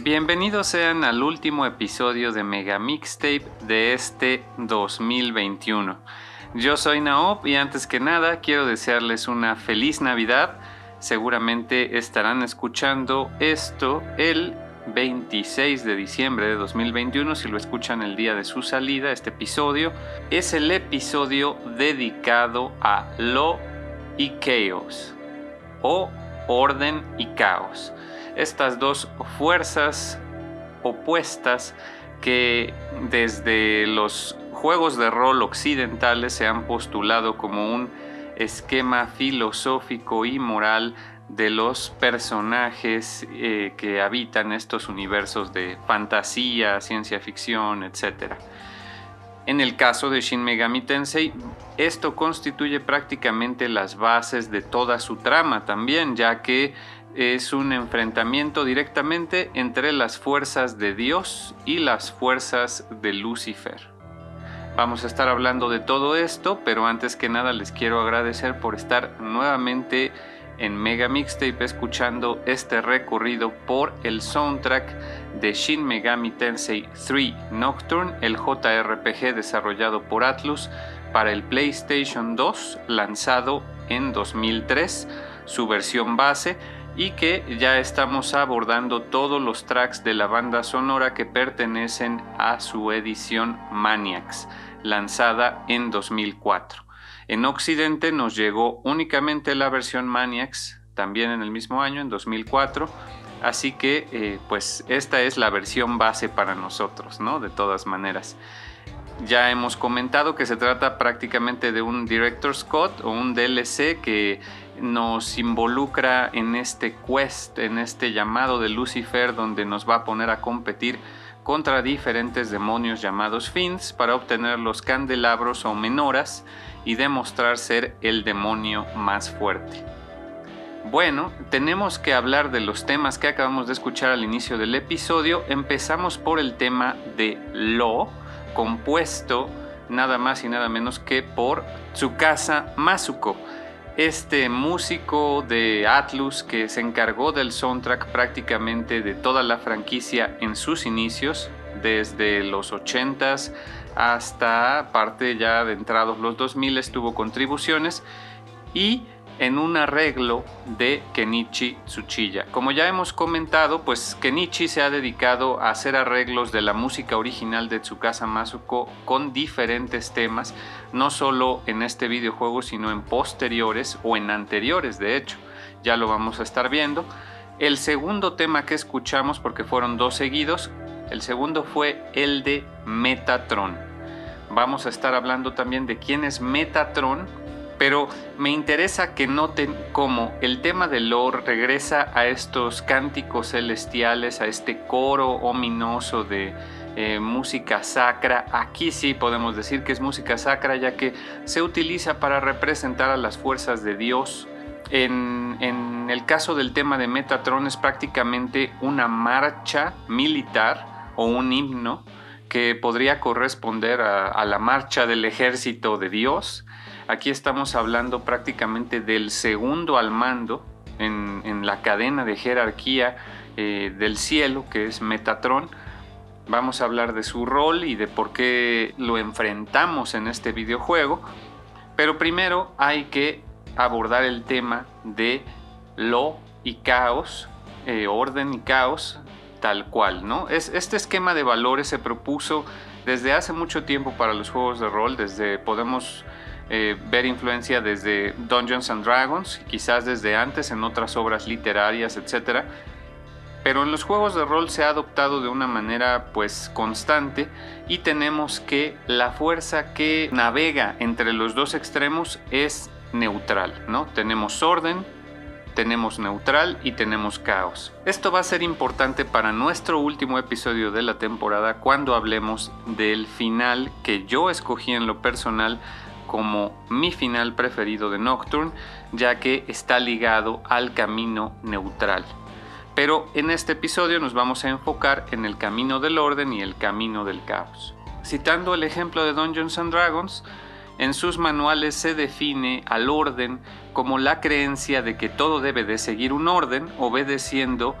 Bienvenidos sean al último episodio de Mega Mixtape de este 2021. Yo soy Naop y antes que nada quiero desearles una feliz Navidad. Seguramente estarán escuchando esto el 26 de diciembre de 2021 si lo escuchan el día de su salida. Este episodio es el episodio dedicado a Lo y Chaos o Orden y Caos estas dos fuerzas opuestas que desde los juegos de rol occidentales se han postulado como un esquema filosófico y moral de los personajes eh, que habitan estos universos de fantasía, ciencia ficción, etc. En el caso de Shin Megami Tensei, esto constituye prácticamente las bases de toda su trama también, ya que es un enfrentamiento directamente entre las fuerzas de Dios y las fuerzas de Lucifer. Vamos a estar hablando de todo esto, pero antes que nada les quiero agradecer por estar nuevamente en Mega Mixtape escuchando este recorrido por el soundtrack de Shin Megami Tensei 3 Nocturne, el JRPG desarrollado por Atlus para el PlayStation 2, lanzado en 2003, su versión base, y que ya estamos abordando todos los tracks de la banda sonora que pertenecen a su edición Maniacs, lanzada en 2004. En Occidente nos llegó únicamente la versión Maniacs, también en el mismo año, en 2004, así que eh, pues esta es la versión base para nosotros, ¿no? De todas maneras. Ya hemos comentado que se trata prácticamente de un Director's Cut o un DLC que nos involucra en este quest, en este llamado de Lucifer, donde nos va a poner a competir contra diferentes demonios llamados Fins para obtener los candelabros o menoras y demostrar ser el demonio más fuerte. Bueno, tenemos que hablar de los temas que acabamos de escuchar al inicio del episodio. Empezamos por el tema de Lo, compuesto nada más y nada menos que por Tsukasa Masuko, este músico de Atlus que se encargó del soundtrack prácticamente de toda la franquicia en sus inicios, desde los 80s hasta parte ya de entrados los 2000 tuvo contribuciones y en un arreglo de Kenichi Tsuchiya. Como ya hemos comentado, pues Kenichi se ha dedicado a hacer arreglos de la música original de Tsukasa Masuko con diferentes temas, no solo en este videojuego, sino en posteriores o en anteriores, de hecho. Ya lo vamos a estar viendo. El segundo tema que escuchamos, porque fueron dos seguidos, el segundo fue el de Metatron. Vamos a estar hablando también de quién es Metatron, pero me interesa que noten cómo el tema del lore regresa a estos cánticos celestiales, a este coro ominoso de eh, música sacra. Aquí sí podemos decir que es música sacra ya que se utiliza para representar a las fuerzas de Dios. En, el caso del tema de Metatron es prácticamente una marcha militar o un himno que podría corresponder a la marcha del ejército de Dios Aquí estamos hablando prácticamente del segundo al mando en, la cadena de jerarquía eh, del cielo, que es Metatron. Vamos a hablar de su rol y de por qué lo enfrentamos en este videojuego. Pero primero hay que abordar el tema de lo y caos, eh, orden y caos, tal cual, ¿no? Es, este esquema de valores se propuso desde hace mucho tiempo para los juegos de rol, desde podemos eh, ver influencia desde Dungeons and Dragons, quizás desde antes en otras obras literarias, etc. Pero en los juegos de rol se ha adoptado de una manera pues constante y tenemos que la fuerza que navega entre los dos extremos es neutral, ¿no? Tenemos orden, tenemos neutral y tenemos caos. Esto va a ser importante para nuestro último episodio de la temporada cuando hablemos del final que yo escogí en lo personal como mi final preferido de Nocturne, ya que está ligado al camino neutral. Pero en este episodio nos vamos a enfocar en el camino del orden y el camino del caos. Citando el ejemplo de Dungeons Dragons, en sus manuales se define al orden como la creencia de que todo debe de seguir un orden obedeciendo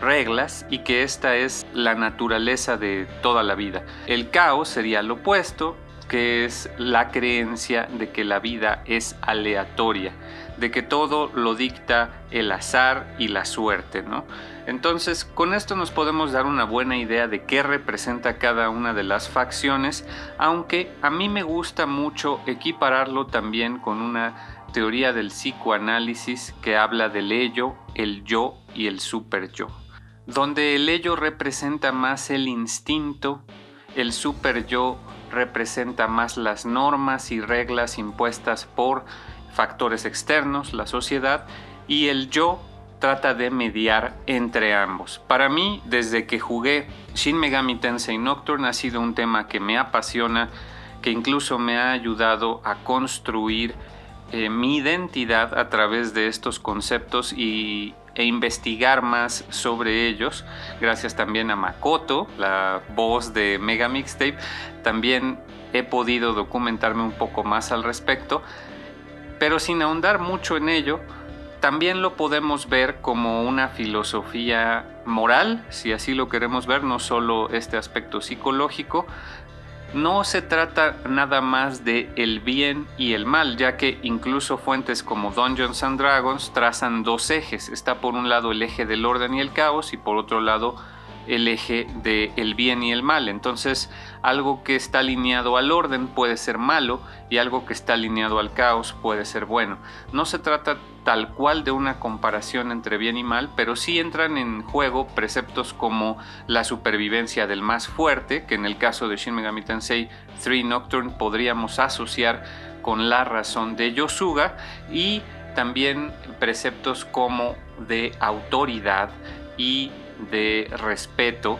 reglas y que esta es la naturaleza de toda la vida. El caos sería lo opuesto, que es la creencia de que la vida es aleatoria, de que todo lo dicta el azar y la suerte, ¿no? Entonces, con esto nos podemos dar una buena idea de qué representa cada una de las facciones, aunque a mí me gusta mucho equipararlo también con una teoría del psicoanálisis que habla del ello, el yo y el super yo, donde el ello representa más el instinto, el super yo representa más las normas y reglas impuestas por factores externos, la sociedad, y el yo trata de mediar entre ambos. Para mí, desde que jugué Shin Megami Tensei Nocturne ha sido un tema que me apasiona, que incluso me ha ayudado a construir eh, mi identidad a través de estos conceptos y e investigar más sobre ellos, gracias también a Makoto, la voz de Mega Mixtape. También he podido documentarme un poco más al respecto, pero sin ahondar mucho en ello, también lo podemos ver como una filosofía moral, si así lo queremos ver, no solo este aspecto psicológico. No se trata nada más de el bien y el mal, ya que incluso fuentes como Dungeons and Dragons trazan dos ejes. Está por un lado el eje del orden y el caos y por otro lado el eje del el bien y el mal. Entonces, algo que está alineado al orden puede ser malo y algo que está alineado al caos puede ser bueno. No se trata tal cual de una comparación entre bien y mal, pero sí entran en juego preceptos como la supervivencia del más fuerte, que en el caso de Shin Megami Tensei 3 Nocturne podríamos asociar con la razón de Yosuga y también preceptos como de autoridad y de respeto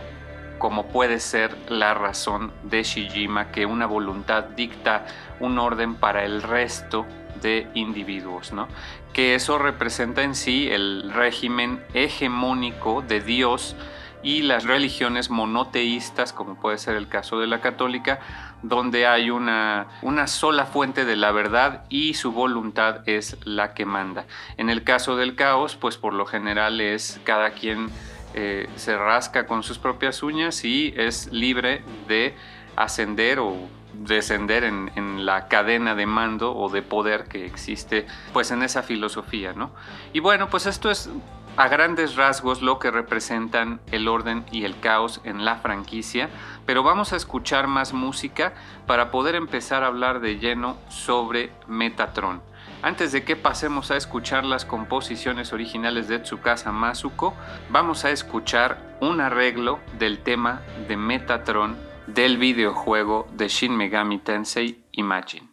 como puede ser la razón de Shijima que una voluntad dicta un orden para el resto de individuos, ¿no? Que eso representa en sí el régimen hegemónico de Dios y las religiones monoteístas, como puede ser el caso de la católica, donde hay una, una sola fuente de la verdad y su voluntad es la que manda. En el caso del caos, pues por lo general es cada quien eh, se rasca con sus propias uñas y es libre de ascender o descender en, la cadena de mando o de poder que existe pues en esa filosofía, ¿no? Y bueno, pues esto es a grandes rasgos lo que representan el orden y el caos en la franquicia, pero vamos a escuchar más música para poder empezar a hablar de lleno sobre Metatron. Antes de que pasemos a escuchar las composiciones originales de Tsukasa Masuko, vamos a escuchar un arreglo del tema de Metatron del videojuego de Shin Megami Tensei Imagine.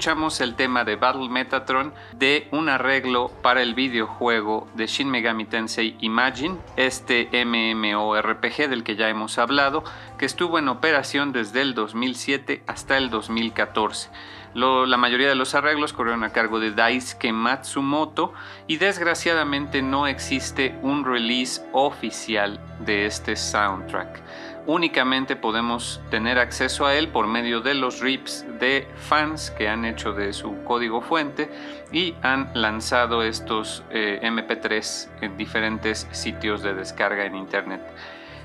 Escuchamos el tema de Battle Metatron de un arreglo para el videojuego de Shin Megami Tensei Imagine, este MMORPG del que ya hemos hablado, que estuvo en operación desde el 2007 hasta el 2014. la mayoría de los arreglos corrieron a cargo de Daisuke Matsumoto y desgraciadamente no existe un release oficial de este soundtrack únicamente podemos tener acceso a él por medio de los rips de fans que han hecho de su código fuente y han lanzado estos eh, MP3 en diferentes sitios de descarga en internet.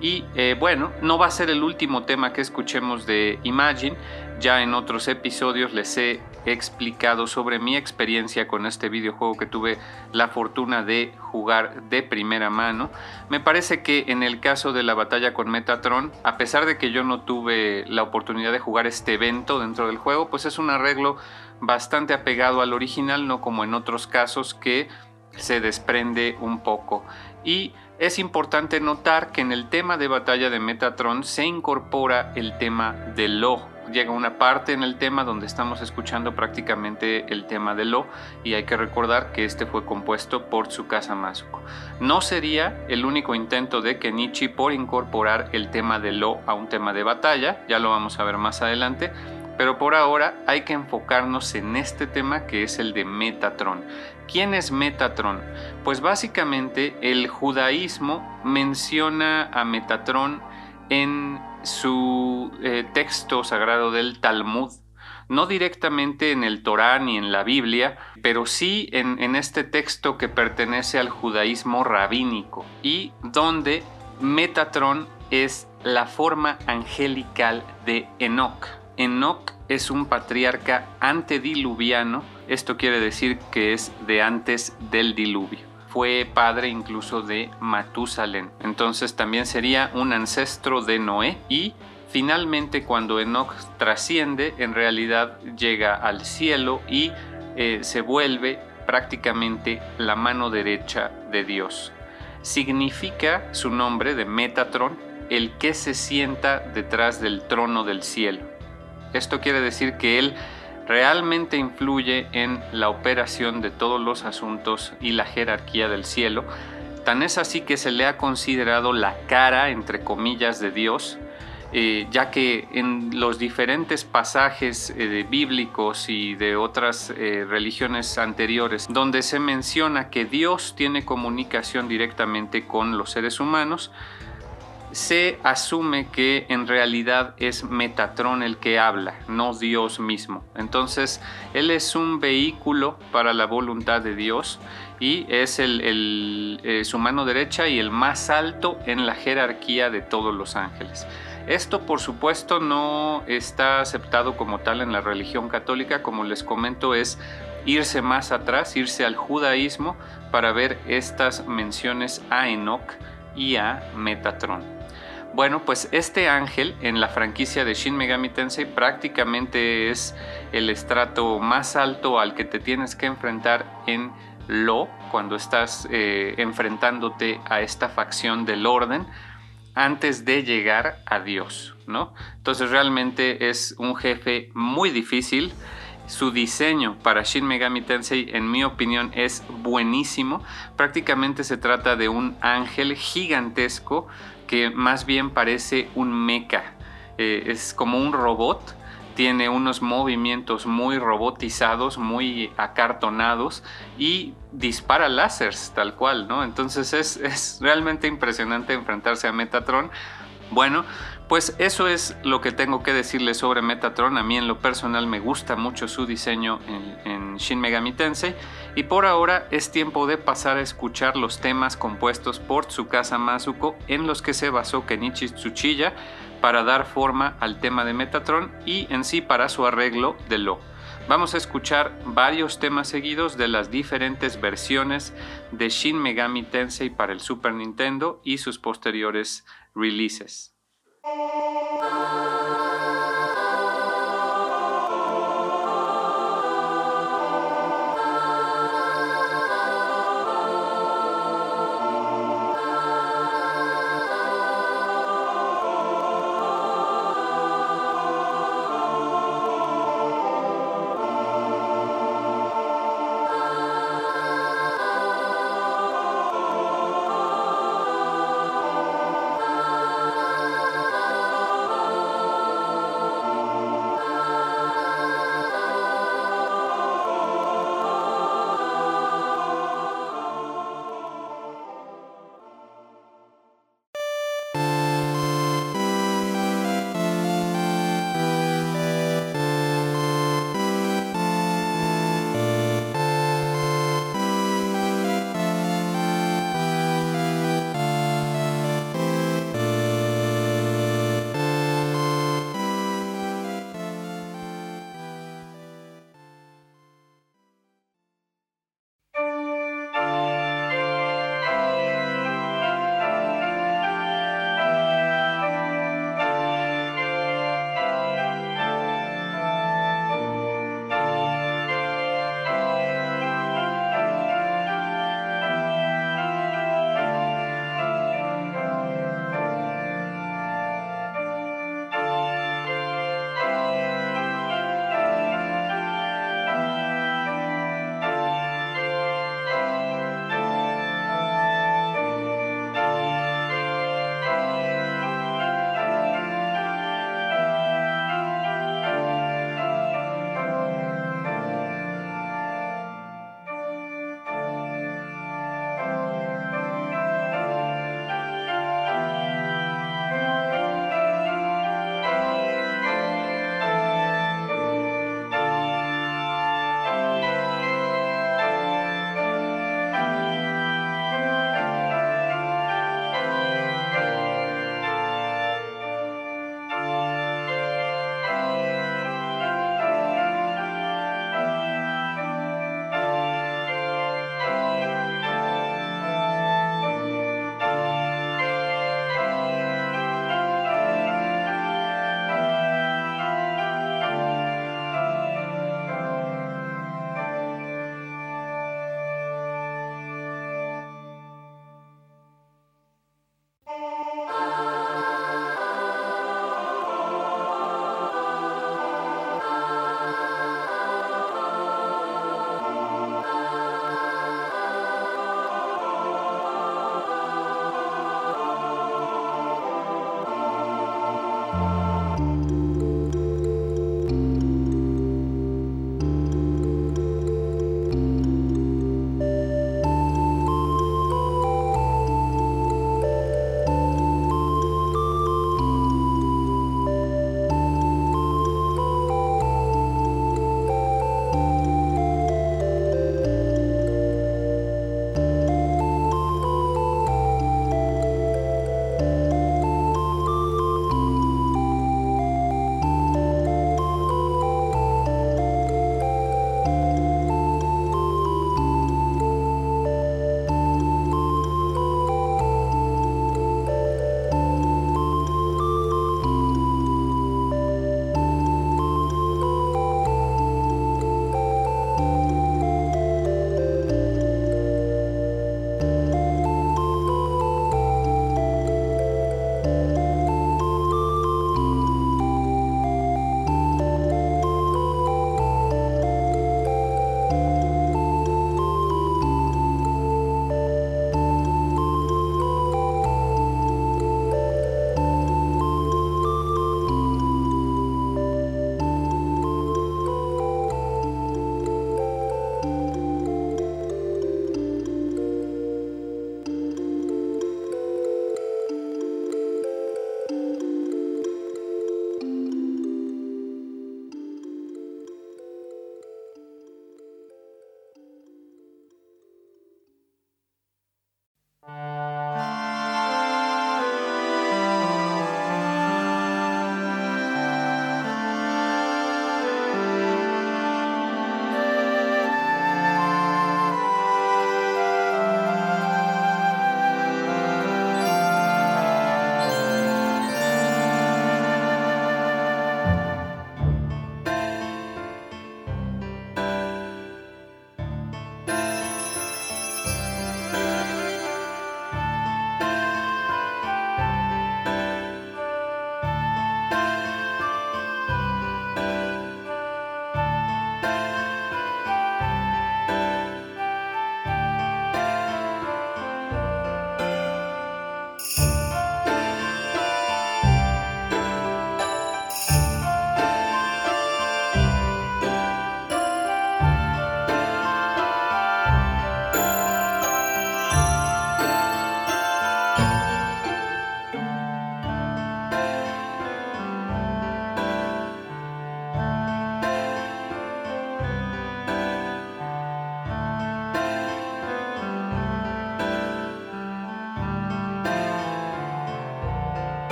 Y eh, bueno, no va a ser el último tema que escuchemos de Imagine. Ya en otros episodios les he explicado sobre mi experiencia con este videojuego que tuve la fortuna de jugar de primera mano. Me parece que en el caso de la batalla con Metatron, a pesar de que yo no tuve la oportunidad de jugar este evento dentro del juego, pues es un arreglo bastante apegado al original, no como en otros casos que se desprende un poco. Y es importante notar que en el tema de batalla de Metatron se incorpora el tema de Lo. Llega una parte en el tema donde estamos escuchando prácticamente el tema de Lo y hay que recordar que este fue compuesto por Tsukasa Masuko. No sería el único intento de Kenichi por incorporar el tema de Lo a un tema de batalla, ya lo vamos a ver más adelante, pero por ahora hay que enfocarnos en este tema que es el de Metatron. ¿Quién es Metatron? Pues básicamente el judaísmo menciona a Metatron en su eh, texto sagrado del Talmud, no directamente en el Torá ni en la Biblia, pero sí en, en este texto que pertenece al judaísmo rabínico y donde Metatron es la forma angelical de Enoch. Enoch es un patriarca antediluviano, esto quiere decir que es de antes del diluvio. Fue padre incluso de Matusalén, entonces también sería un ancestro de Noé y finalmente cuando Enoch trasciende, en realidad llega al cielo y eh, se vuelve prácticamente la mano derecha de Dios. Significa su nombre de Metatron, el que se sienta detrás del trono del cielo. Esto quiere decir que él realmente influye en la operación de todos los asuntos y la jerarquía del cielo. Tan es así que se le ha considerado la cara, entre comillas, de Dios, eh, ya que en los diferentes pasajes eh, bíblicos y de otras eh, religiones anteriores, donde se menciona que Dios tiene comunicación directamente con los seres humanos, se asume que en realidad es Metatrón el que habla, no Dios mismo. Entonces, Él es un vehículo para la voluntad de Dios y es su mano derecha y el más alto en la jerarquía de todos los ángeles. Esto por supuesto no está aceptado como tal en la religión católica, como les comento es irse más atrás, irse al judaísmo para ver estas menciones a Enoch y a Metatron. Bueno, pues este ángel en la franquicia de Shin Megami Tensei prácticamente es el estrato más alto al que te tienes que enfrentar en Lo cuando estás eh, enfrentándote a esta facción del orden antes de llegar a Dios, ¿no? Entonces realmente es un jefe muy difícil. Su diseño para Shin Megami Tensei, en mi opinión, es buenísimo. Prácticamente se trata de un ángel gigantesco que más bien parece un mecha. Eh, es como un robot tiene unos movimientos muy robotizados, muy acartonados y dispara láseres tal cual, ¿no? Entonces es, es realmente impresionante enfrentarse a Metatron. Bueno, pues eso es lo que tengo que decirles sobre Metatron. A mí en lo personal me gusta mucho su diseño en, Shin Megami Tensei. Y por ahora es tiempo de pasar a escuchar los temas compuestos por Tsukasa Masuko en los que se basó Kenichi Tsuchiya para dar forma al tema de Metatron y en sí para su arreglo de Lo. Vamos a escuchar varios temas seguidos de las diferentes versiones de Shin Megami Tensei para el Super Nintendo y sus posteriores releases. Thank you.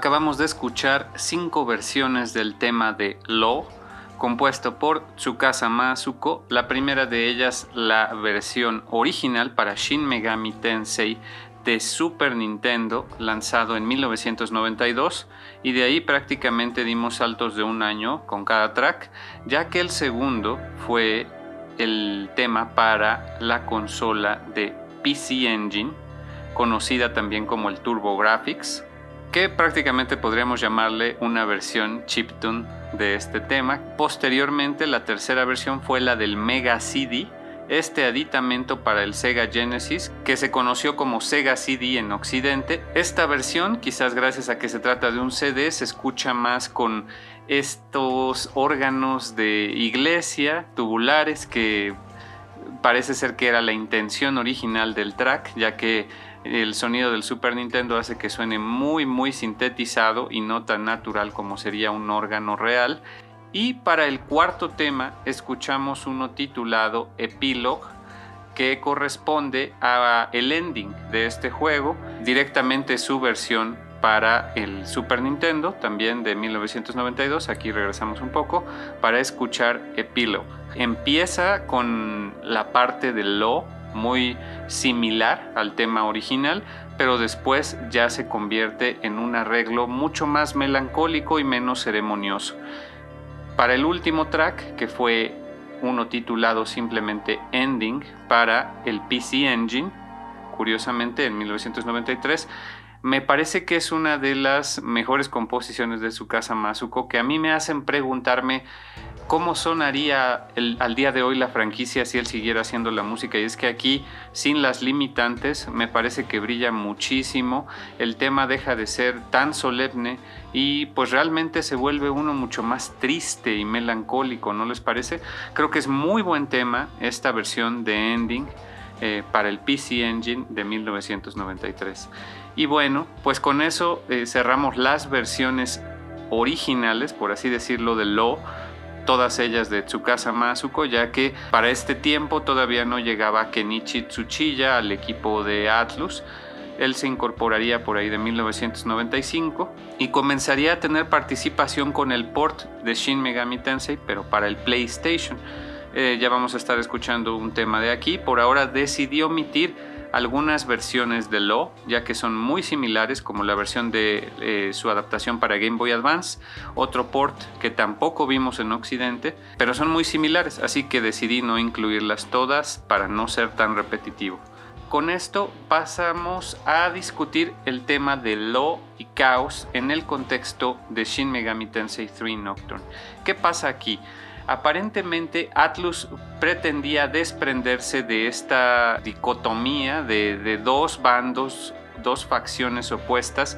Acabamos de escuchar cinco versiones del tema de Law, compuesto por Tsukasa Masuko, la primera de ellas la versión original para Shin Megami Tensei de Super Nintendo, lanzado en 1992, y de ahí prácticamente dimos saltos de un año con cada track, ya que el segundo fue el tema para la consola de PC Engine, conocida también como el TurboGrafx, que prácticamente podríamos llamarle una versión chiptune de este tema. Posteriormente, la tercera versión fue la del Mega CD, este aditamento para el Sega Genesis, que se conoció como Sega CD en Occidente. Esta versión, quizás gracias a que se trata de un CD, se escucha más con estos órganos de iglesia tubulares que parece ser que era la intención original del track, ya que el sonido del Super Nintendo hace que suene muy muy sintetizado y no tan natural como sería un órgano real. Y para el cuarto tema escuchamos uno titulado Epilogue que corresponde a el ending de este juego, directamente su versión para el Super Nintendo, también de 1992, aquí regresamos un poco, para escuchar Epilogue. Empieza con la parte del Lo, muy similar al tema original, pero después ya se convierte en un arreglo mucho más melancólico y menos ceremonioso. Para el último track, que fue uno titulado simplemente Ending para el PC Engine, curiosamente en 1993, me parece que es una de las mejores composiciones de su casa Masuko que a mí me hacen preguntarme cómo sonaría al día de hoy la franquicia si él siguiera haciendo la música. Y es que aquí, sin las limitantes, me parece que brilla muchísimo. El tema deja de ser tan solemne y pues realmente se vuelve uno mucho más triste y melancólico, ¿no les parece? Creo que es muy buen tema esta versión de Ending. Eh, para el PC Engine de 1993. Y bueno, pues con eso eh, cerramos las versiones originales, por así decirlo, de Lo, todas ellas de Tsukasa Masuko, ya que para este tiempo todavía no llegaba Kenichi Tsuchiya al equipo de Atlus. Él se incorporaría por ahí de 1995 y comenzaría a tener participación con el port de Shin Megami Tensei, pero para el PlayStation. Eh, ya vamos a estar escuchando un tema de aquí. Por ahora decidió omitir algunas versiones de Lo, ya que son muy similares, como la versión de eh, su adaptación para Game Boy Advance, otro port que tampoco vimos en Occidente, pero son muy similares, así que decidí no incluirlas todas para no ser tan repetitivo. Con esto pasamos a discutir el tema de Lo y Caos en el contexto de Shin Megami Tensei 3 Nocturne. ¿Qué pasa aquí? Aparentemente Atlus pretendía desprenderse de esta dicotomía de, dos bandos, dos facciones opuestas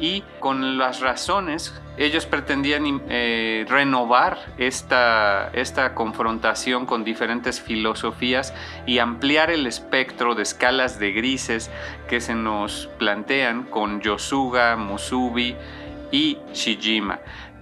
y con las razones ellos pretendían eh, renovar esta, esta confrontación con diferentes filosofías y ampliar el espectro de escalas de grises que se nos plantean con Yosuga, Musubi y Shijima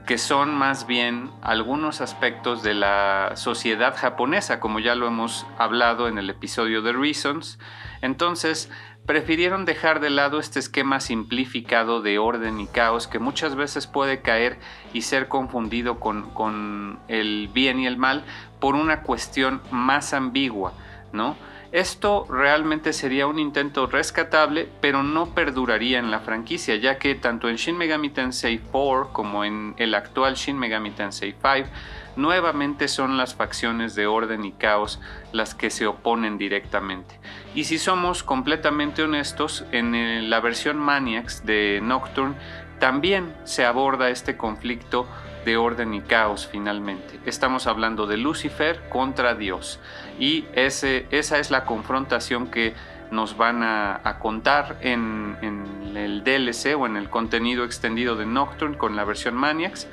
que son más bien algunos aspectos de la sociedad japonesa, como ya lo hemos hablado en el episodio de Reasons. Entonces, prefirieron dejar de lado este esquema simplificado de orden y caos que muchas veces puede caer y ser confundido con, con el bien y el mal por una cuestión más ambigua, ¿no? Esto realmente sería un intento rescatable, pero no perduraría en la franquicia, ya que tanto en Shin Megami Tensei 4 como en el actual Shin Megami Tensei 5, nuevamente son las facciones de orden y caos las que se oponen directamente. Y si somos completamente honestos, en la versión Maniacs de Nocturne también se aborda este conflicto de orden y caos finalmente. Estamos hablando de Lucifer contra Dios y ese, esa es la confrontación que nos van a, contar en, en, el DLC o en el contenido extendido de Nocturne con la versión Maniacs,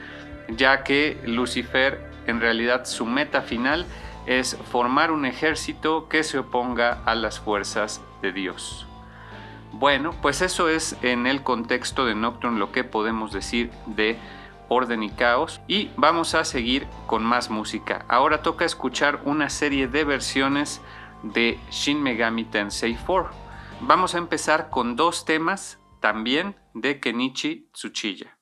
ya que Lucifer en realidad su meta final es formar un ejército que se oponga a las fuerzas de Dios. Bueno, pues eso es en el contexto de Nocturne lo que podemos decir de orden y caos y vamos a seguir con más música. Ahora toca escuchar una serie de versiones de Shin Megami Tensei 4. Vamos a empezar con dos temas también de Kenichi Tsuchiya.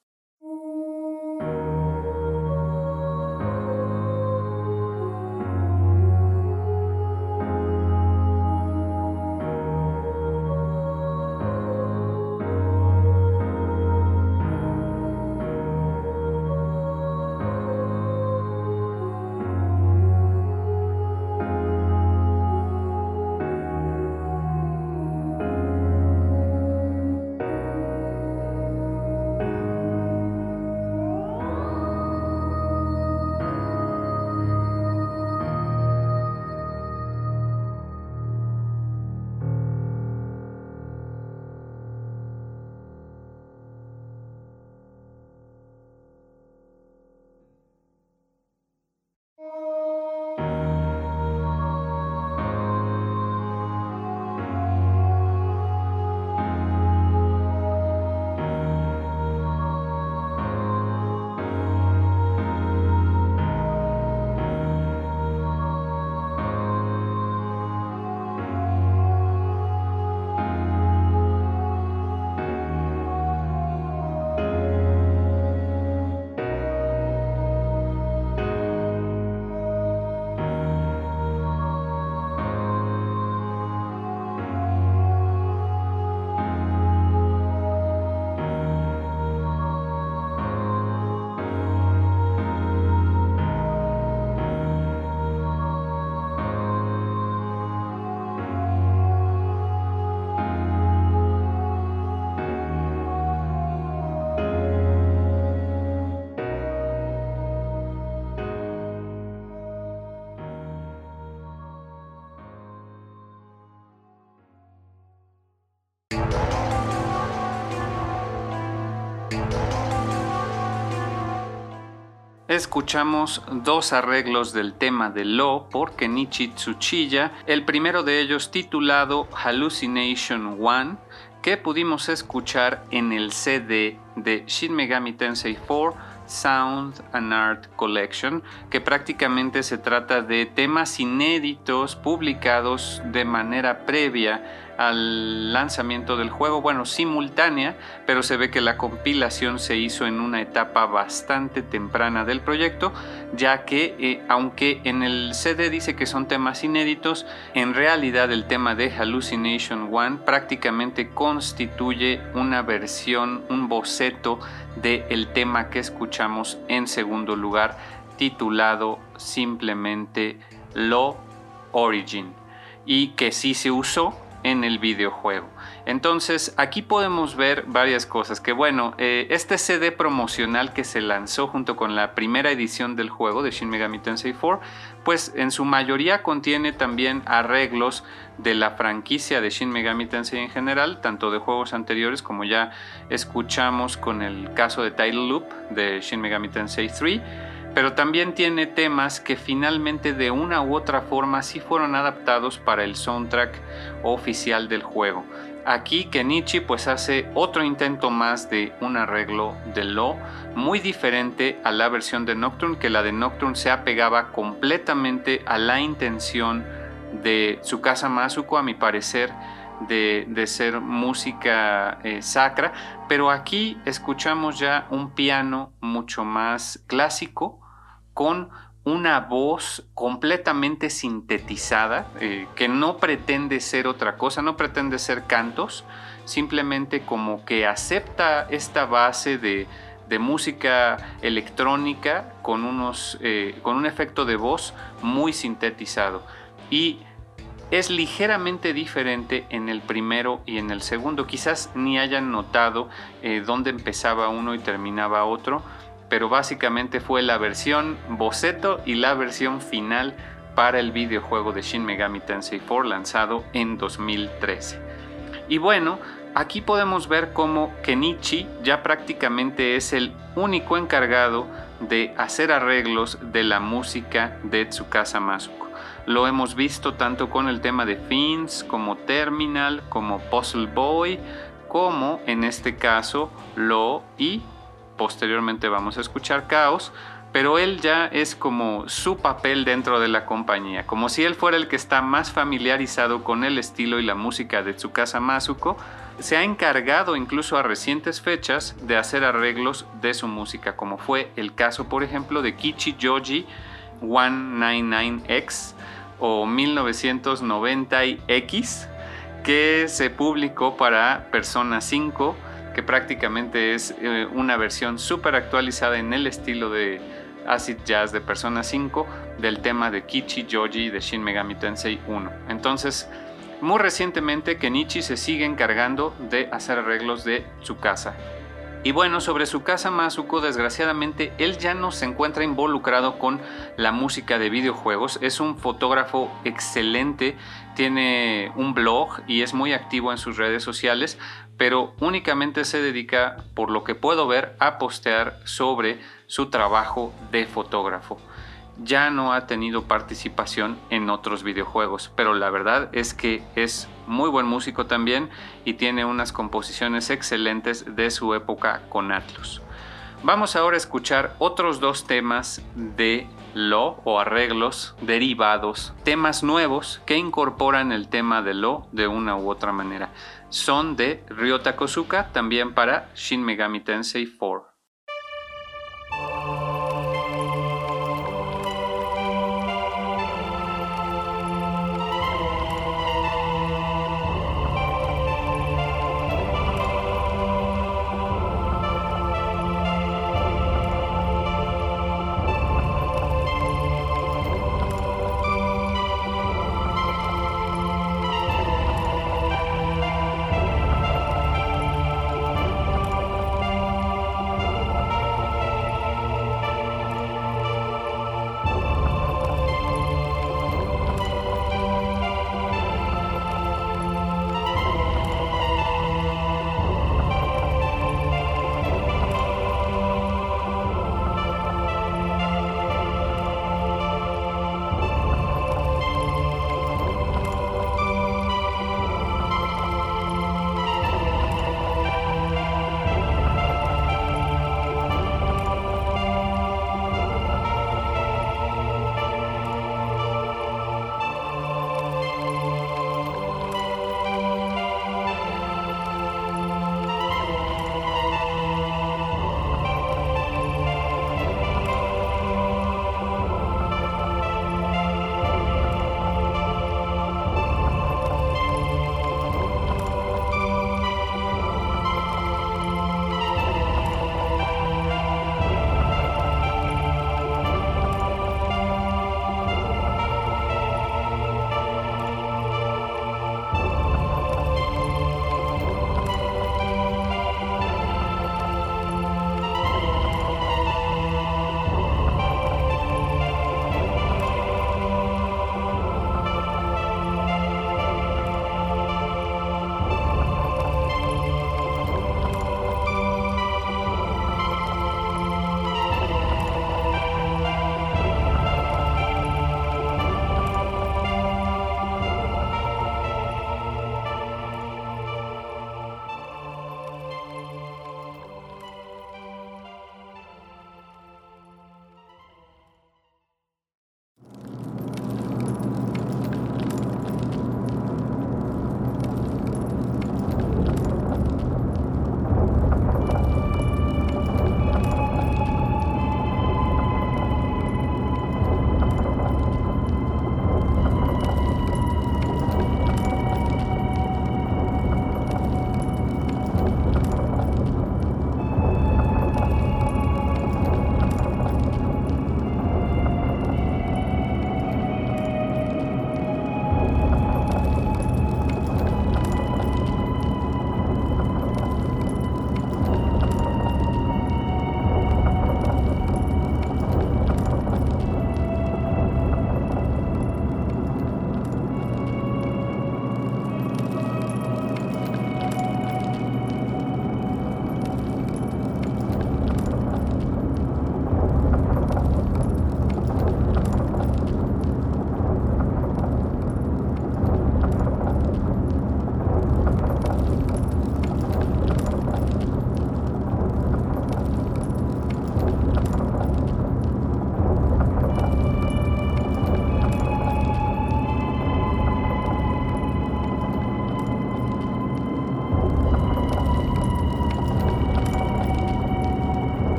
Escuchamos dos arreglos del tema de Lo por Kenichi Tsuchiya, el primero de ellos titulado Hallucination One, que pudimos escuchar en el CD de Shin Megami Tensei 4 Sound and Art Collection, que prácticamente se trata de temas inéditos publicados de manera previa al lanzamiento del juego, bueno, simultánea, pero se ve que la compilación se hizo en una etapa bastante temprana del proyecto, ya que eh, aunque en el CD dice que son temas inéditos, en realidad el tema de Hallucination One prácticamente constituye una versión, un boceto del el tema que escuchamos en segundo lugar, titulado simplemente Lo Origin, y que sí se usó en el videojuego. Entonces aquí podemos ver varias cosas, que bueno, eh, este CD promocional que se lanzó junto con la primera edición del juego de Shin Megami Tensei 4, pues en su mayoría contiene también arreglos de la franquicia de Shin Megami Tensei en general, tanto de juegos anteriores como ya escuchamos con el caso de Title Loop de Shin Megami Tensei 3 pero también tiene temas que finalmente de una u otra forma sí fueron adaptados para el soundtrack oficial del juego. Aquí Kenichi pues hace otro intento más de un arreglo de Lo muy diferente a la versión de Nocturne, que la de Nocturne se apegaba completamente a la intención de Tsukasa Masuko, a mi parecer, de, ser música eh, sacra, pero aquí escuchamos ya un piano mucho más clásico, con una voz completamente sintetizada, eh, que no pretende ser otra cosa, no pretende ser cantos, simplemente como que acepta esta base de, música electrónica con, unos, eh, con un efecto de voz muy sintetizado. Y es ligeramente diferente en el primero y en el segundo. Quizás ni hayan notado eh, dónde empezaba uno y terminaba otro, pero básicamente fue la versión boceto y la versión final para el videojuego de Shin Megami Tensei 4 lanzado en 2013. Y bueno, aquí podemos ver cómo Kenichi ya prácticamente es el único encargado de hacer arreglos de la música de Tsukasa Masuko. Lo hemos visto tanto con el tema de Fins como Terminal, como Puzzle Boy, como en este caso Lo y posteriormente vamos a escuchar Caos, pero él ya es como su papel dentro de la compañía, como si él fuera el que está más familiarizado con el estilo y la música de Tsukasa Masuko, se ha encargado incluso a recientes fechas de hacer arreglos de su música, como fue el caso, por ejemplo, de Kichi Joji 199X o 1990X, que se publicó para Persona 5, que prácticamente es eh, una versión súper actualizada en el estilo de acid jazz de Persona 5 del tema de Kichi Joji de Shin Megami Tensei 1. Entonces, muy recientemente Kenichi se sigue encargando de hacer arreglos de su casa. Y bueno, sobre su casa Masuko, desgraciadamente él ya no se encuentra involucrado con la música de videojuegos. Es un fotógrafo excelente, tiene un blog y es muy activo en sus redes sociales, pero únicamente se dedica, por lo que puedo ver, a postear sobre su trabajo de fotógrafo ya no ha tenido participación en otros videojuegos, pero la verdad es que es muy buen músico también y tiene unas composiciones excelentes de su época con Atlus. Vamos ahora a escuchar otros dos temas de Lo o arreglos derivados, temas nuevos que incorporan el tema de Lo de una u otra manera. Son de Ryota Kosuka, también para Shin Megami Tensei 4.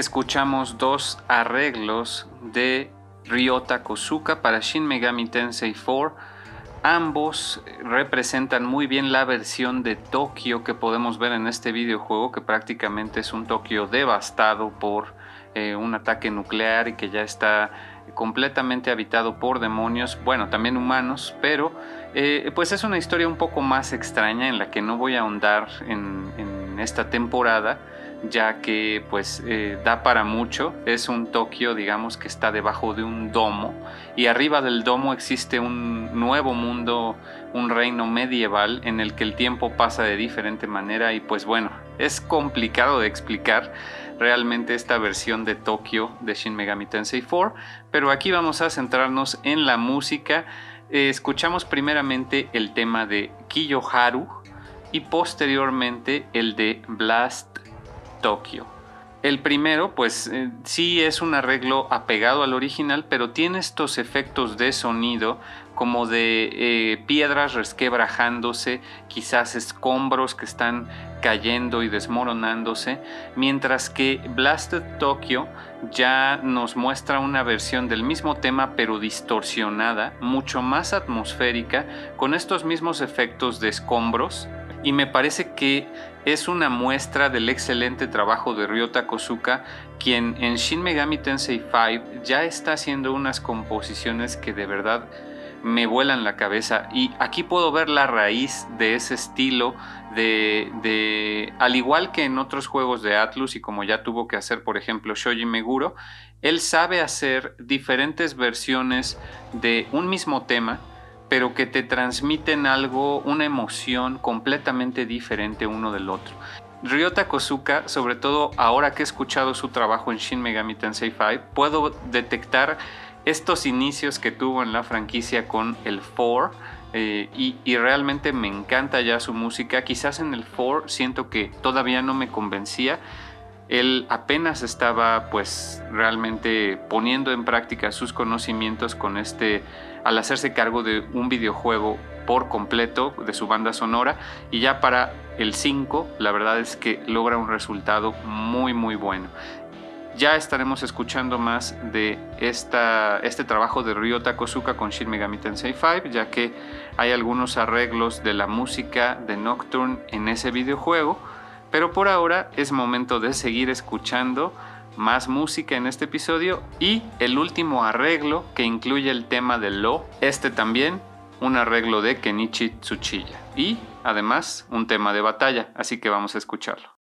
Escuchamos dos arreglos de Ryota Kosuka para Shin Megami Tensei 4. Ambos representan muy bien la versión de Tokio que podemos ver en este videojuego, que prácticamente es un Tokio devastado por eh, un ataque nuclear y que ya está completamente habitado por demonios, bueno, también humanos, pero eh, pues es una historia un poco más extraña en la que no voy a ahondar en, en esta temporada ya que pues eh, da para mucho. Es un Tokio, digamos, que está debajo de un domo y arriba del domo existe un nuevo mundo, un reino medieval en el que el tiempo pasa de diferente manera y pues bueno, es complicado de explicar realmente esta versión de Tokio de Shin Megami Tensei 4, pero aquí vamos a centrarnos en la música. Eh, escuchamos primeramente el tema de Kiyoharu y posteriormente el de Blast Tokio. El primero, pues eh, sí es un arreglo apegado al original, pero tiene estos efectos de sonido como de eh, piedras resquebrajándose, quizás escombros que están cayendo y desmoronándose, mientras que Blasted Tokyo ya nos muestra una versión del mismo tema pero distorsionada, mucho más atmosférica, con estos mismos efectos de escombros, y me parece que es una muestra del excelente trabajo de Ryota Kosuka, quien en Shin Megami Tensei 5 ya está haciendo unas composiciones que de verdad me vuelan la cabeza. Y aquí puedo ver la raíz de ese estilo de, de, al igual que en otros juegos de Atlus y como ya tuvo que hacer por ejemplo Shoji Meguro, él sabe hacer diferentes versiones de un mismo tema pero que te transmiten algo, una emoción completamente diferente uno del otro. Ryota Kosuka, sobre todo ahora que he escuchado su trabajo en Shin Megami Tensei 5, puedo detectar estos inicios que tuvo en la franquicia con el 4 eh, y, y, realmente me encanta ya su música. Quizás en el 4 siento que todavía no me convencía. Él apenas estaba pues realmente poniendo en práctica sus conocimientos con este al hacerse cargo de un videojuego por completo de su banda sonora y ya para el 5 la verdad es que logra un resultado muy muy bueno. Ya estaremos escuchando más de esta, este trabajo de Ryota Kosuka con Shin Megami Tensei 5, ya que hay algunos arreglos de la música de Nocturne en ese videojuego, pero por ahora es momento de seguir escuchando más música en este episodio y el último arreglo que incluye el tema de Lo, este también un arreglo de Kenichi Tsuchiya y además un tema de batalla, así que vamos a escucharlo.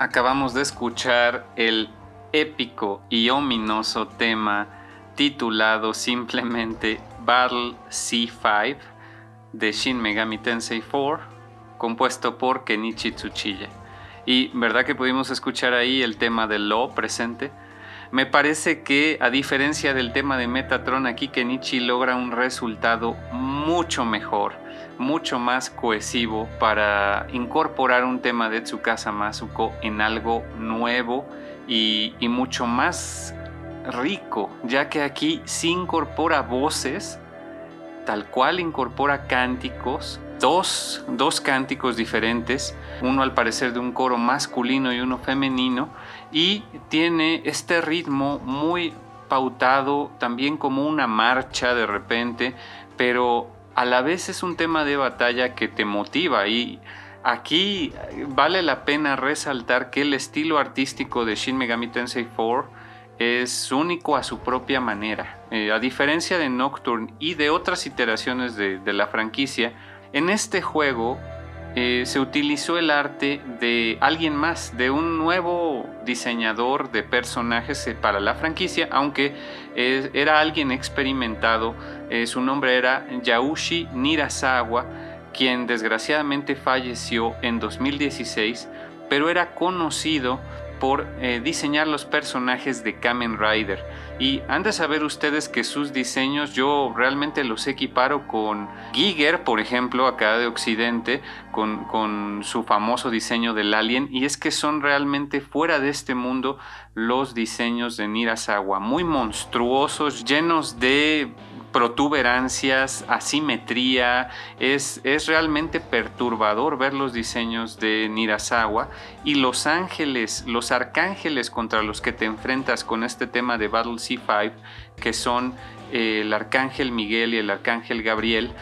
Acabamos de escuchar el épico y ominoso tema titulado simplemente Battle C5 de Shin Megami Tensei 4, compuesto por Kenichi Tsuchiya. Y verdad que pudimos escuchar ahí el tema del Lo presente. Me parece que a diferencia del tema de Metatron, aquí Kenichi logra un resultado mucho mejor, mucho más cohesivo para incorporar un tema de Tsukasa Masuko en algo nuevo y, mucho más rico, ya que aquí sí incorpora voces, tal cual incorpora cánticos, dos, dos cánticos diferentes, uno al parecer de un coro masculino y uno femenino, y tiene este ritmo muy pautado, también como una marcha de repente, pero a la vez es un tema de batalla que te motiva y aquí vale la pena resaltar que el estilo artístico de Shin Megami Tensei 4 es único a su propia manera. Eh, a diferencia de Nocturne y de otras iteraciones de, la franquicia, en este juego eh, se utilizó el arte de alguien más, de un nuevo diseñador de personajes eh, para la franquicia, aunque era alguien experimentado. Su nombre era Yaushi Nirasawa, quien desgraciadamente falleció en 2016, pero era conocido por eh, diseñar los personajes de Kamen Rider. Y han de saber ustedes que sus diseños yo realmente los equiparo con Giger, por ejemplo, acá de Occidente, con, con su famoso diseño del Alien. Y es que son realmente fuera de este mundo los diseños de Nirasawa, muy monstruosos, llenos de protuberancias, asimetría, es, es, realmente perturbador ver los diseños de Nirasawa y los ángeles, los arcángeles contra los que te enfrentas con este tema de Battle C5, que son eh, el arcángel Miguel y el arcángel Gabriel,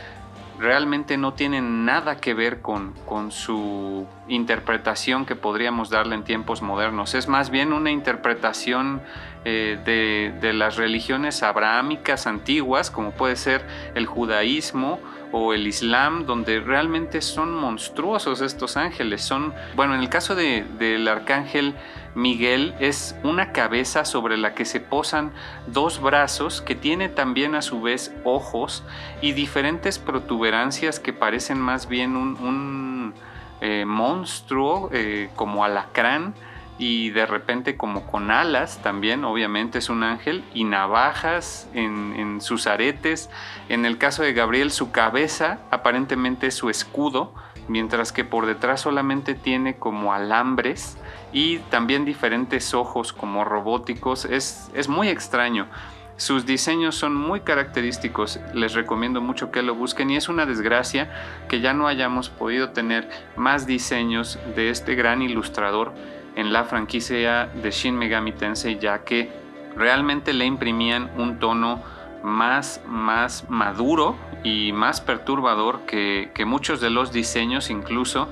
realmente no tienen nada que ver con, con, su interpretación que podríamos darle en tiempos modernos. Es más bien una interpretación eh, de, de, las religiones abrahámicas antiguas, como puede ser el judaísmo o el islam, donde realmente son monstruosos estos ángeles. Son, bueno, en el caso de, del arcángel Miguel es una cabeza sobre la que se posan dos brazos que tiene también a su vez ojos y diferentes protuberancias que parecen más bien un, eh, monstruo eh, como alacrán y de repente como con alas también, obviamente es un ángel, y navajas en, sus aretes. En el caso de Gabriel, su cabeza aparentemente es su escudo, mientras que por detrás solamente tiene como alambres y también diferentes ojos como robóticos. Es, es muy extraño. Sus diseños son muy característicos, les recomiendo mucho que lo busquen y es una desgracia que ya no hayamos podido tener más diseños de este gran ilustrador en la franquicia de Shin Megami Tensei ya que realmente le imprimían un tono más, más maduro y más perturbador que, muchos de los diseños incluso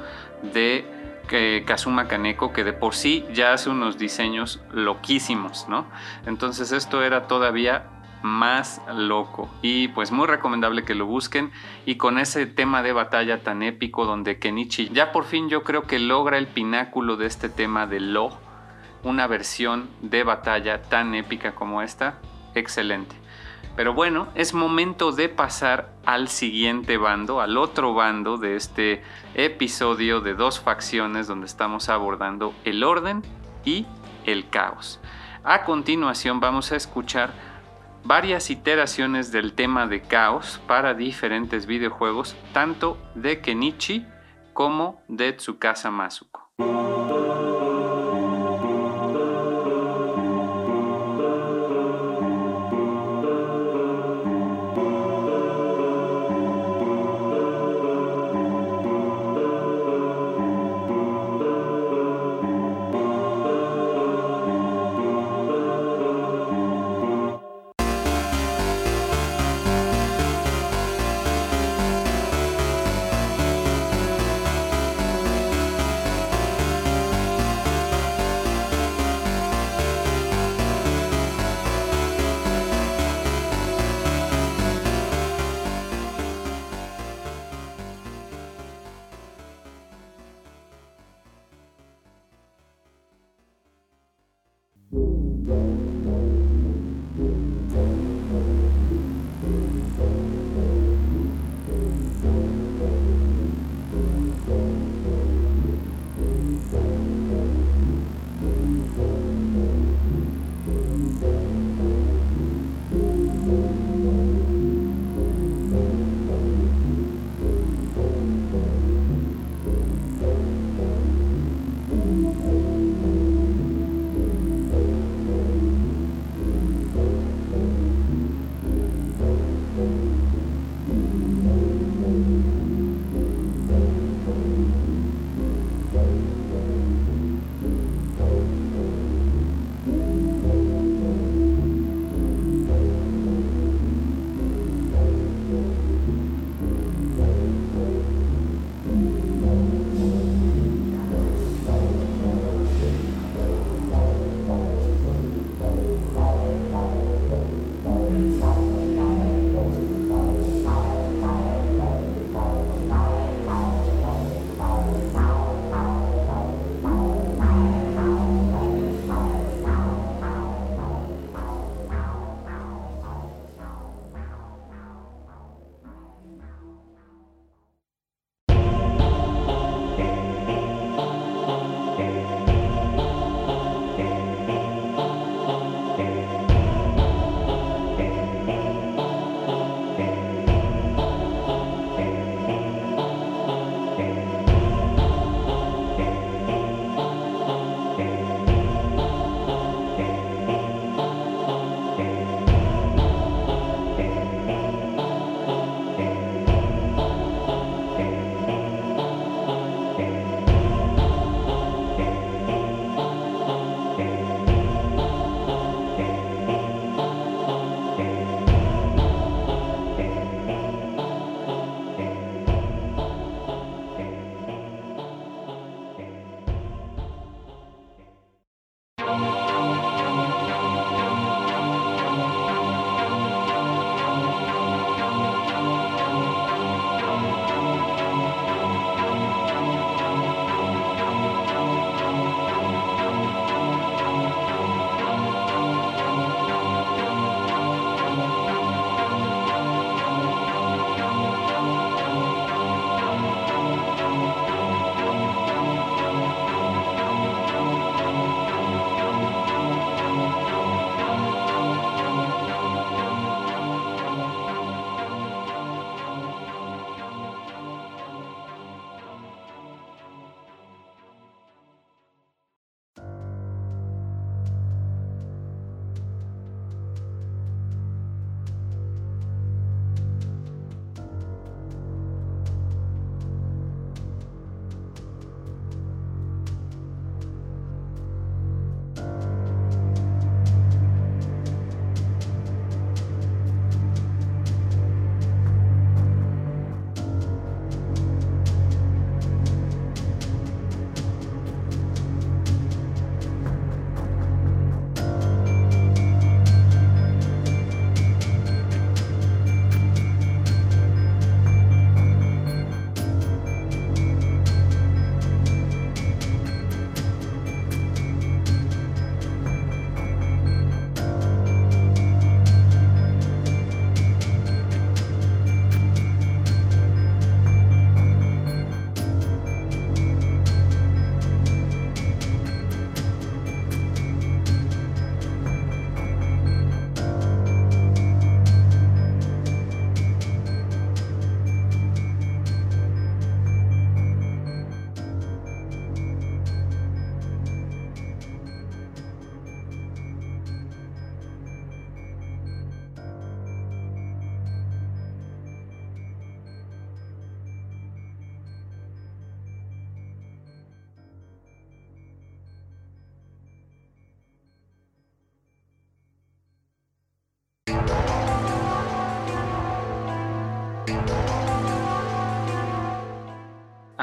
de que Kazuma Kaneko, que de por sí ya hace unos diseños loquísimos, ¿no? Entonces esto era todavía más loco y pues muy recomendable que lo busquen y con ese tema de batalla tan épico donde Kenichi ya por fin yo creo que logra el pináculo de este tema de Lo, una versión de batalla tan épica como esta, excelente. Pero bueno, es momento de pasar al siguiente bando, al otro bando de este episodio de dos facciones donde estamos abordando el orden y el caos. A continuación vamos a escuchar varias iteraciones del tema de caos para diferentes videojuegos, tanto de Kenichi como de Tsukasa Masuko.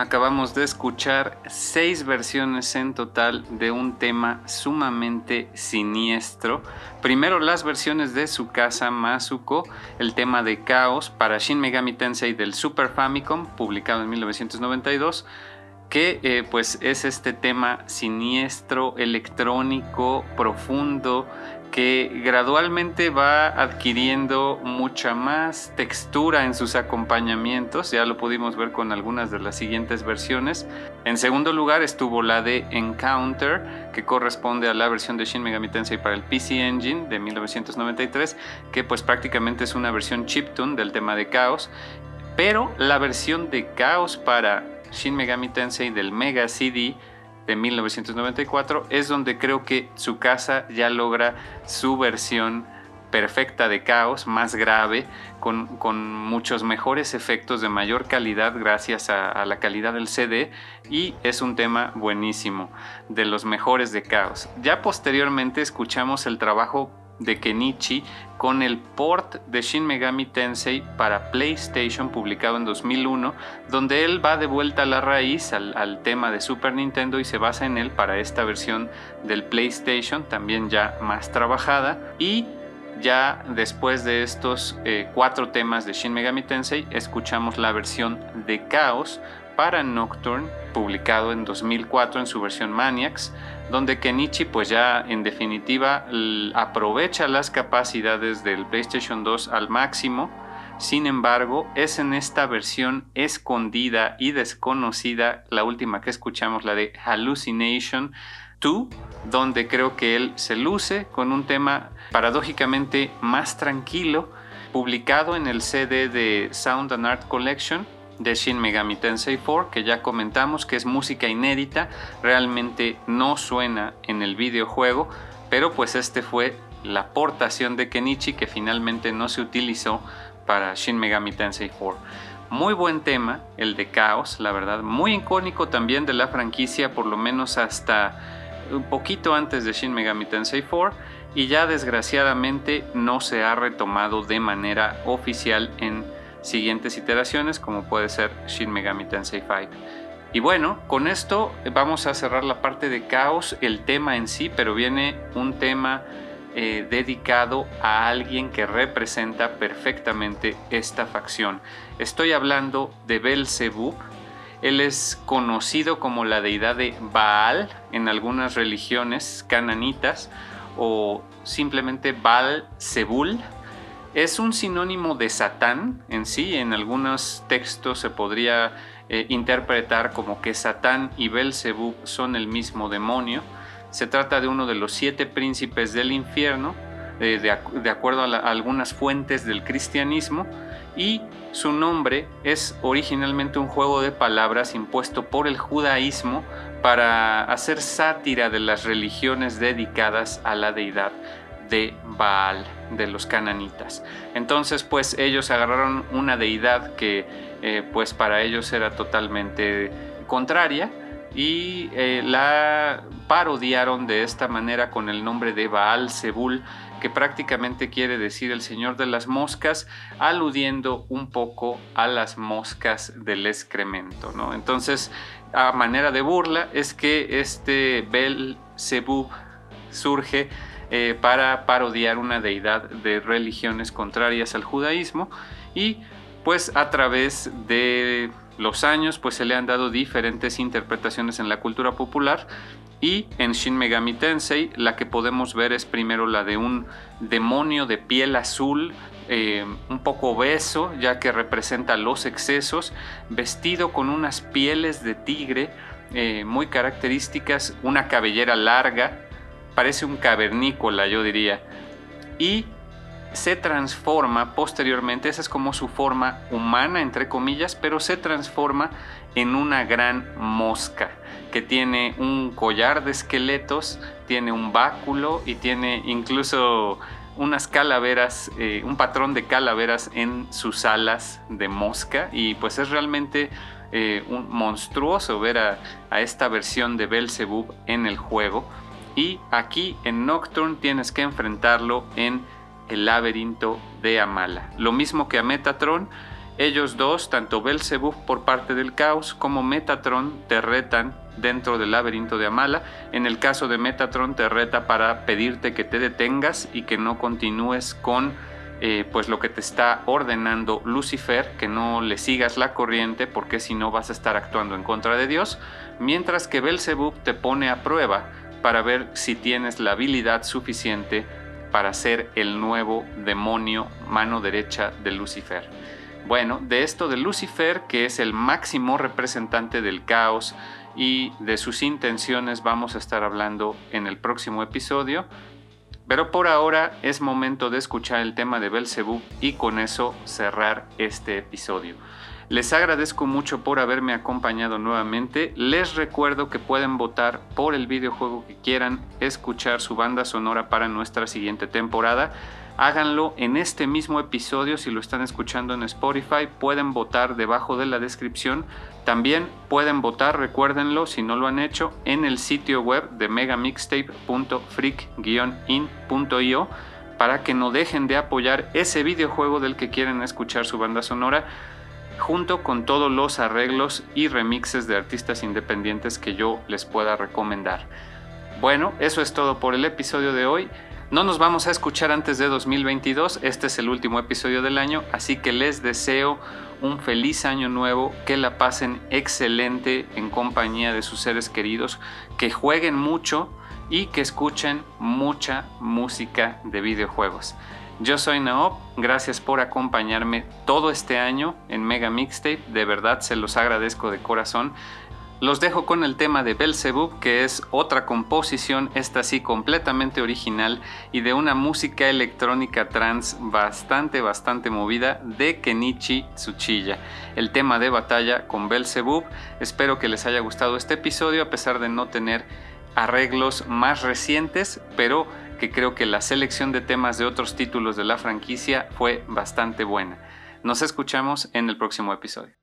Acabamos de escuchar seis versiones en total de un tema sumamente siniestro. Primero las versiones de su casa Masuko, el tema de Caos para Shin Megami Tensei del Super Famicom, publicado en 1992 que eh, pues es este tema siniestro, electrónico, profundo, que gradualmente va adquiriendo mucha más textura en sus acompañamientos, ya lo pudimos ver con algunas de las siguientes versiones. En segundo lugar estuvo la de Encounter, que corresponde a la versión de Shin Megami Tensei para el PC Engine de 1993, que pues prácticamente es una versión chiptune del tema de Chaos, pero la versión de Chaos para Shin Megami Tensei del Mega CD de 1994 es donde creo que su casa ya logra su versión perfecta de caos, más grave, con, muchos mejores efectos de mayor calidad gracias a, a, la calidad del CD y es un tema buenísimo, de los mejores de caos. Ya posteriormente escuchamos el trabajo de Kenichi con el port de Shin Megami Tensei para PlayStation publicado en 2001, donde él va de vuelta a la raíz al, tema de Super Nintendo y se basa en él para esta versión del PlayStation, también ya más trabajada. Y ya después de estos eh, cuatro temas de Shin Megami Tensei, escuchamos la versión de Chaos para Nocturne, publicado en 2004 en su versión Maniacs, donde Kenichi pues ya en definitiva aprovecha las capacidades del PlayStation 2 al máximo. Sin embargo, es en esta versión escondida y desconocida, la última que escuchamos, la de Hallucination 2, donde creo que él se luce con un tema paradójicamente más tranquilo, publicado en el CD de Sound and Art Collection, de Shin Megami Tensei 4 que ya comentamos que es música inédita, realmente no suena en el videojuego, pero pues este fue la aportación de Kenichi que finalmente no se utilizó para Shin Megami Tensei 4. Muy buen tema, el de Chaos, la verdad, muy icónico también de la franquicia, por lo menos hasta un poquito antes de Shin Megami Tensei 4 y ya desgraciadamente no se ha retomado de manera oficial en siguientes iteraciones como puede ser Shin Megami Tensei 5. Y bueno, con esto vamos a cerrar la parte de caos, el tema en sí, pero viene un tema eh, dedicado a alguien que representa perfectamente esta facción. Estoy hablando de Belzebub. Él es conocido como la deidad de Baal en algunas religiones cananitas o simplemente Baal Zebul es un sinónimo de Satán en sí. En algunos textos se podría eh, interpretar como que Satán y Belzebub son el mismo demonio. Se trata de uno de los siete príncipes del infierno, eh, de, acuerdo a, algunas fuentes del cristianismo, y su nombre es originalmente un juego de palabras impuesto por el judaísmo para hacer sátira de las religiones dedicadas a la deidad de Baal, de los cananitas. Entonces, pues ellos agarraron una deidad que eh, pues para ellos era totalmente contraria y eh, la parodiaron de esta manera con el nombre de Baal Zebul, que prácticamente quiere decir el señor de las moscas, aludiendo un poco a las moscas del excremento, ¿no? Entonces, a manera de burla es que este Bel Zebub surge eh, para parodiar una deidad de religiones contrarias al judaísmo. Y pues a través de los años pues se le han dado diferentes interpretaciones en la cultura popular. Y en Shin Megami Tensei la que podemos ver es primero la de un demonio de piel azul eh, un poco obeso ya que representa los excesos vestido con unas pieles de tigre eh, muy características una cabellera larga parece un cavernícola, yo diría. Y se transforma posteriormente, esa es como su forma humana, entre comillas, pero se transforma en una gran mosca que tiene un collar de esqueletos, tiene un báculo y tiene incluso unas calaveras, eh, un patrón de calaveras en sus alas de mosca y pues es realmente eh, monstruoso ver a, a esta versión de Belzebub en el juego y aquí en Nocturne tienes que enfrentarlo en el laberinto de Amala. Lo mismo que a Metatron, Ellos dos, tanto Belzebub por parte del caos como Metatron, te retan dentro del laberinto de Amala. En el caso de Metatron, te reta para pedirte que te detengas y que no continúes con eh, pues lo que te está ordenando Lucifer, que no le sigas la corriente porque si no vas a estar actuando en contra de Dios, mientras que Belzebub te pone a prueba para ver si tienes la habilidad suficiente para ser el nuevo demonio mano derecha de Lucifer. Bueno, de esto de Lucifer, que es el máximo representante del caos y de sus intenciones, vamos a estar hablando en el próximo episodio. Pero por ahora es momento de escuchar el tema de Belzebub y con eso cerrar este episodio. Les agradezco mucho por haberme acompañado nuevamente. Les recuerdo que pueden votar por el videojuego que quieran escuchar su banda sonora para nuestra siguiente temporada. Háganlo en este mismo episodio si lo están escuchando en Spotify. Pueden votar debajo de la descripción también pueden votar, recuérdenlo si no lo han hecho, en el sitio web de megamixtape.freak-in.io para que no dejen de apoyar ese videojuego del que quieren escuchar su banda sonora junto con todos los arreglos y remixes de artistas independientes que yo les pueda recomendar. Bueno, eso es todo por el episodio de hoy. No nos vamos a escuchar antes de 2022, este es el último episodio del año, así que les deseo un feliz año nuevo, que la pasen excelente en compañía de sus seres queridos, que jueguen mucho y que escuchen mucha música de videojuegos. Yo soy Naop, gracias por acompañarme todo este año en Mega Mixtape, de verdad se los agradezco de corazón. Los dejo con el tema de Belzebub, que es otra composición, esta sí completamente original y de una música electrónica trans bastante, bastante movida de Kenichi Tsuchiya. El tema de batalla con Belzebub. Espero que les haya gustado este episodio, a pesar de no tener arreglos más recientes, pero que creo que la selección de temas de otros títulos de la franquicia fue bastante buena. Nos escuchamos en el próximo episodio.